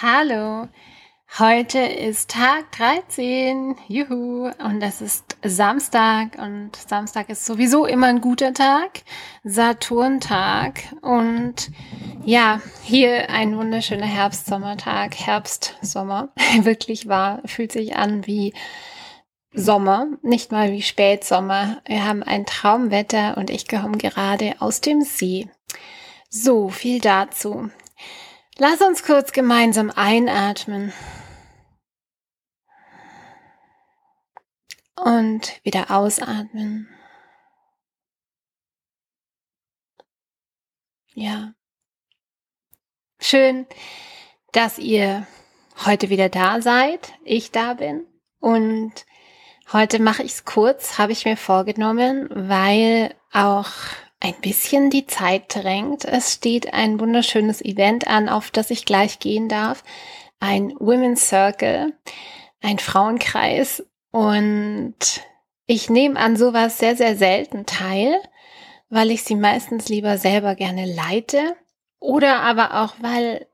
Hallo, heute ist Tag 13, juhu, und es ist Samstag. Und Samstag ist sowieso immer ein guter Tag, Saturntag. Und ja, hier ein wunderschöner Herbst-Sommertag, Herbst-Sommer, wirklich wahr, fühlt sich an wie Sommer, nicht mal wie Spätsommer. Wir haben ein Traumwetter und ich komme gerade aus dem See. So, viel dazu. Lass uns kurz gemeinsam einatmen. Und wieder ausatmen. Ja. Schön, dass ihr heute wieder da seid, ich da bin. Und heute mache ich es kurz, habe ich mir vorgenommen, weil auch ein bisschen die Zeit drängt. Es steht ein wunderschönes Event an, auf das ich gleich gehen darf. Ein Women's Circle, ein Frauenkreis. Und ich nehme an sowas sehr, sehr selten teil, weil ich sie meistens lieber selber gerne leite. Oder aber auch, weil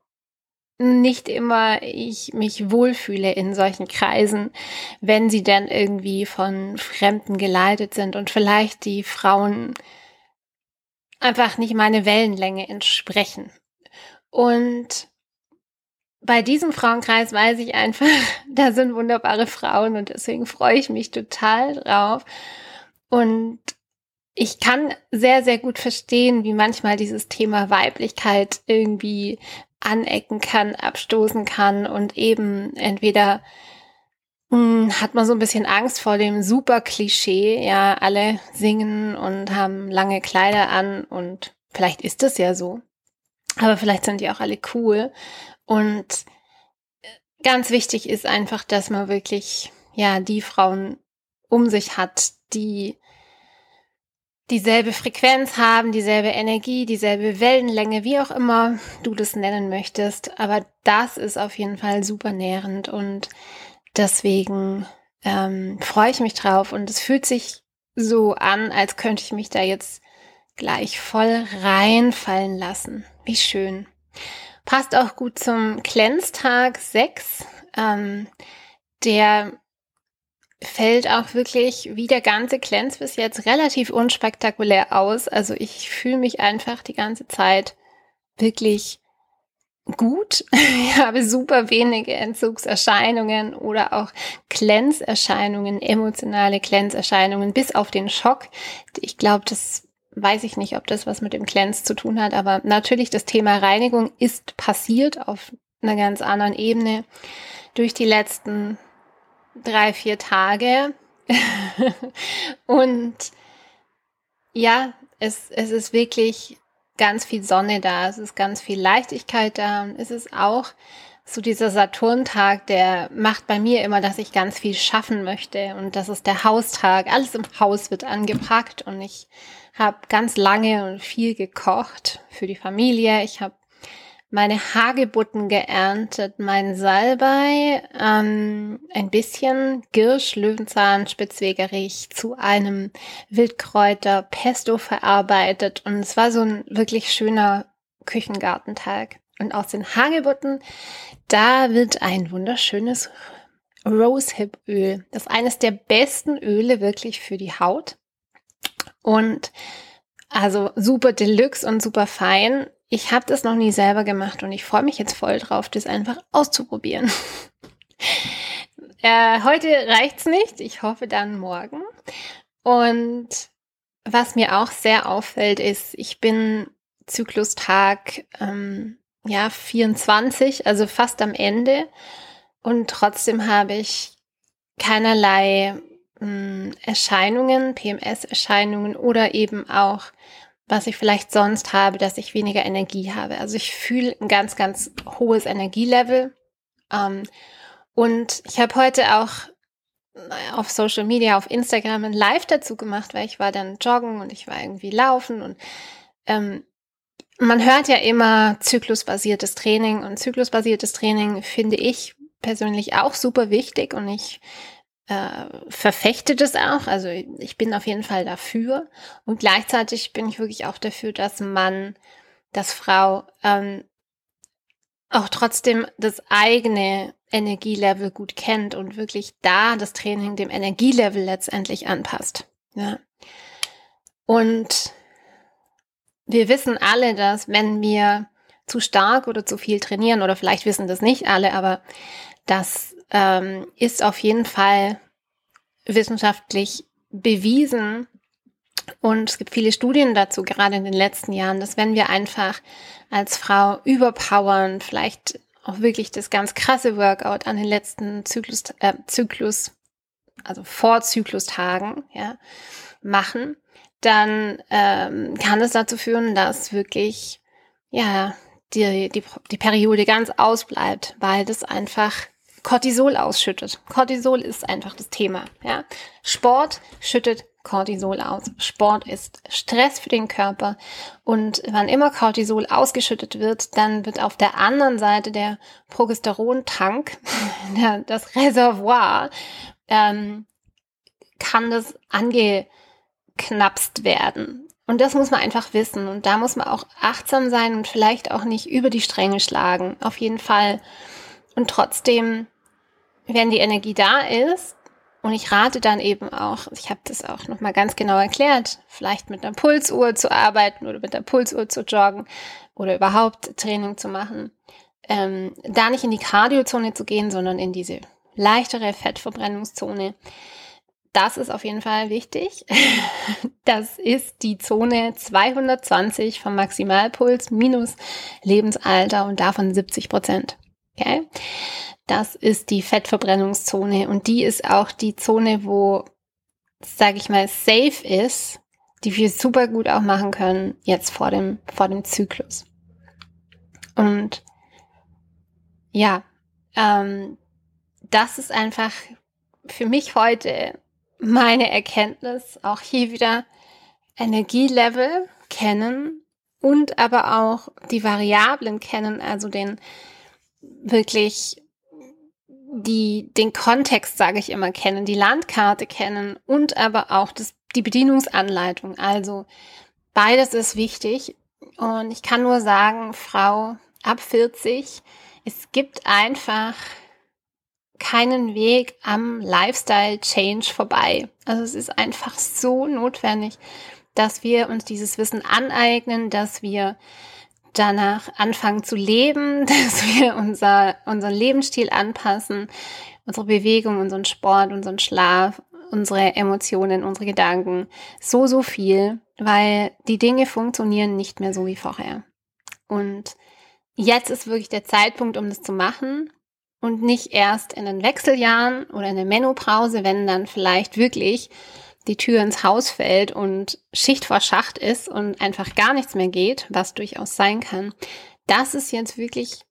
nicht immer ich mich wohlfühle in solchen Kreisen, wenn sie dann irgendwie von Fremden geleitet sind und vielleicht die Frauen einfach nicht meine Wellenlänge entsprechen. Und bei diesem Frauenkreis weiß ich einfach, da sind wunderbare Frauen und deswegen freue ich mich total drauf. Und ich kann sehr, sehr gut verstehen, wie manchmal dieses Thema Weiblichkeit irgendwie anecken kann, abstoßen kann und eben entweder hat man so ein bisschen Angst vor dem super Klischee. Ja, alle singen und haben lange Kleider an und vielleicht ist das ja so. Aber vielleicht sind die auch alle cool. Und äh, ganz wichtig ist einfach, dass man wirklich, ja, die Frauen um sich hat, die dieselbe Frequenz haben, dieselbe Energie, dieselbe Wellenlänge, wie auch immer du das nennen möchtest. Aber das ist auf jeden Fall super nährend und Deswegen ähm, freue ich mich drauf und es fühlt sich so an, als könnte ich mich da jetzt gleich voll reinfallen lassen. Wie schön. Passt auch gut zum Klenztag 6. Ähm, der fällt auch wirklich wie der ganze Cleanse bis jetzt relativ unspektakulär aus. Also ich fühle mich einfach die ganze Zeit wirklich gut. Ich habe super wenige Entzugserscheinungen oder auch Glänzerscheinungen, emotionale Glänzerscheinungen, bis auf den Schock. Ich glaube, das weiß ich nicht, ob das was mit dem Glänz zu tun hat, aber natürlich das Thema Reinigung ist passiert auf einer ganz anderen Ebene durch die letzten drei, vier Tage. Und ja, es, es ist wirklich ganz viel Sonne da, es ist ganz viel Leichtigkeit da und es ist auch so dieser Saturntag, der macht bei mir immer, dass ich ganz viel schaffen möchte und das ist der Haustag. Alles im Haus wird angepackt und ich habe ganz lange und viel gekocht für die Familie. Ich habe meine Hagebutten geerntet, mein Salbei, ähm, ein bisschen Girsch, Löwenzahn, Spitzwegerich zu einem Wildkräuter Pesto verarbeitet und es war so ein wirklich schöner Küchengartentag. Und aus den Hagebutten, da wird ein wunderschönes Rosehip-Öl. Das ist eines der besten Öle wirklich für die Haut. Und also super deluxe und super fein ich habe das noch nie selber gemacht und ich freue mich jetzt voll drauf, das einfach auszuprobieren. äh, heute reicht's nicht. Ich hoffe dann morgen. Und was mir auch sehr auffällt, ist, ich bin Zyklustag ähm, ja 24, also fast am Ende. Und trotzdem habe ich keinerlei mh, hm, Erscheinungen, PMS-Erscheinungen oder eben auch was ich vielleicht sonst habe, dass ich weniger Energie habe. Also ich fühle ein ganz, ganz hohes Energielevel. Ähm, und ich habe heute auch auf Social Media, auf Instagram ein Live dazu gemacht, weil ich war dann joggen und ich war irgendwie laufen und ähm, man hört ja immer zyklusbasiertes Training und zyklusbasiertes Training finde ich persönlich auch super wichtig und ich äh, verfechte das auch. Also ich bin auf jeden Fall dafür. Und gleichzeitig bin ich wirklich auch dafür, dass Mann, dass Frau ähm, auch trotzdem das eigene Energielevel gut kennt und wirklich da das Training dem Energielevel letztendlich anpasst. Ja. Und wir wissen alle, dass wenn wir zu stark oder zu viel trainieren, oder vielleicht wissen das nicht alle, aber das ähm, ist auf jeden Fall wissenschaftlich bewiesen. Und es gibt viele Studien dazu, gerade in den letzten Jahren, dass wenn wir einfach als Frau überpowern, vielleicht auch wirklich das ganz krasse Workout an den letzten Zyklus, äh, Zyklus also vor Zyklustagen, ja, machen, dann ähm, kann es dazu führen, dass wirklich, ja, die, die, die Periode ganz ausbleibt, weil das einfach Cortisol ausschüttet. Cortisol ist einfach das Thema. Ja? Sport schüttet Cortisol aus. Sport ist Stress für den Körper und wann immer Cortisol ausgeschüttet wird, dann wird auf der anderen Seite der Progesterontank, das Reservoir, ähm, kann das angeknapst werden. Und das muss man einfach wissen. Und da muss man auch achtsam sein und vielleicht auch nicht über die Stränge schlagen. Auf jeden Fall. Und trotzdem, wenn die Energie da ist, und ich rate dann eben auch, ich habe das auch nochmal ganz genau erklärt, vielleicht mit einer Pulsuhr zu arbeiten oder mit der Pulsuhr zu joggen oder überhaupt Training zu machen. Ähm, da nicht in die Kardiozone zu gehen, sondern in diese leichtere Fettverbrennungszone. Das ist auf jeden Fall wichtig. Das ist die Zone 220 vom Maximalpuls minus Lebensalter und davon 70 Prozent. Okay? Das ist die Fettverbrennungszone und die ist auch die Zone, wo, sage ich mal, safe ist, die wir super gut auch machen können jetzt vor dem, vor dem Zyklus. Und ja, ähm, das ist einfach für mich heute meine Erkenntnis, auch hier wieder Energielevel kennen und aber auch die Variablen kennen, also den wirklich die, den Kontext, sage ich immer, kennen, die Landkarte kennen und aber auch das, die Bedienungsanleitung. Also beides ist wichtig. Und ich kann nur sagen, Frau ab 40, es gibt einfach keinen Weg am Lifestyle Change vorbei. Also es ist einfach so notwendig, dass wir uns dieses Wissen aneignen, dass wir danach anfangen zu leben, dass wir unser, unseren Lebensstil anpassen, unsere Bewegung, unseren Sport, unseren Schlaf, unsere Emotionen, unsere Gedanken, so, so viel, weil die Dinge funktionieren nicht mehr so wie vorher. Und jetzt ist wirklich der Zeitpunkt, um das zu machen und nicht erst in den Wechseljahren oder in der Menopause, wenn dann vielleicht wirklich die Tür ins Haus fällt und Schicht vor Schacht ist und einfach gar nichts mehr geht, was durchaus sein kann. Das ist jetzt wirklich,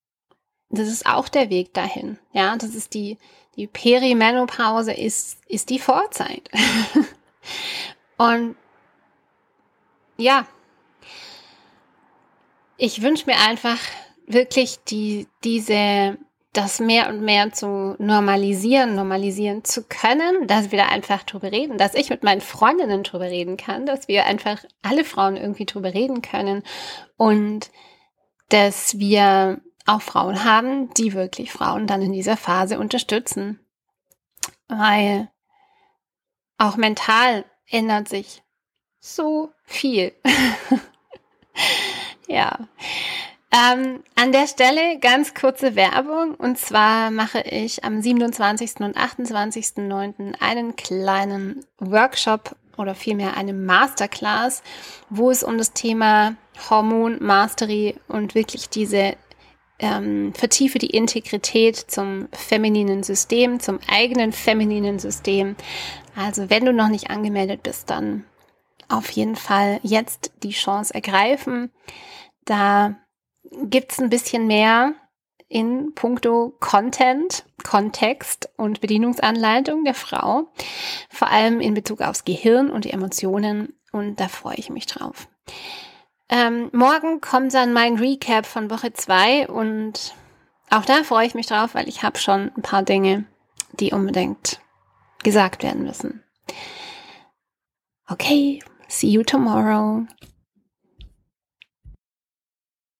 das ist auch der Weg dahin. Ja, das ist die, die Perimenopause ist, ist die Vorzeit. und ja, ich wünsche mir einfach wirklich die, diese das mehr und mehr zu normalisieren, normalisieren zu können, dass wir da einfach drüber reden, dass ich mit meinen Freundinnen drüber reden kann, dass wir einfach alle Frauen irgendwie drüber reden können und dass wir auch Frauen haben, die wirklich Frauen dann in dieser Phase unterstützen. Weil auch mental ändert sich so viel. ja. Ähm, an der Stelle ganz kurze Werbung. Und zwar mache ich am 27. und 28.09. einen kleinen Workshop oder vielmehr eine Masterclass, wo es um das Thema Hormon Mastery und wirklich diese ähm, vertiefe die Integrität zum femininen System, zum eigenen femininen System. Also wenn du noch nicht angemeldet bist, dann auf jeden Fall jetzt die Chance ergreifen. Da gibt's ein bisschen mehr in puncto Content, Kontext und Bedienungsanleitung der Frau, vor allem in Bezug aufs Gehirn und die Emotionen und da freue ich mich drauf. Ähm, morgen kommt dann mein Recap von Woche zwei und auch da freue ich mich drauf, weil ich habe schon ein paar Dinge, die unbedingt gesagt werden müssen. Okay, see you tomorrow.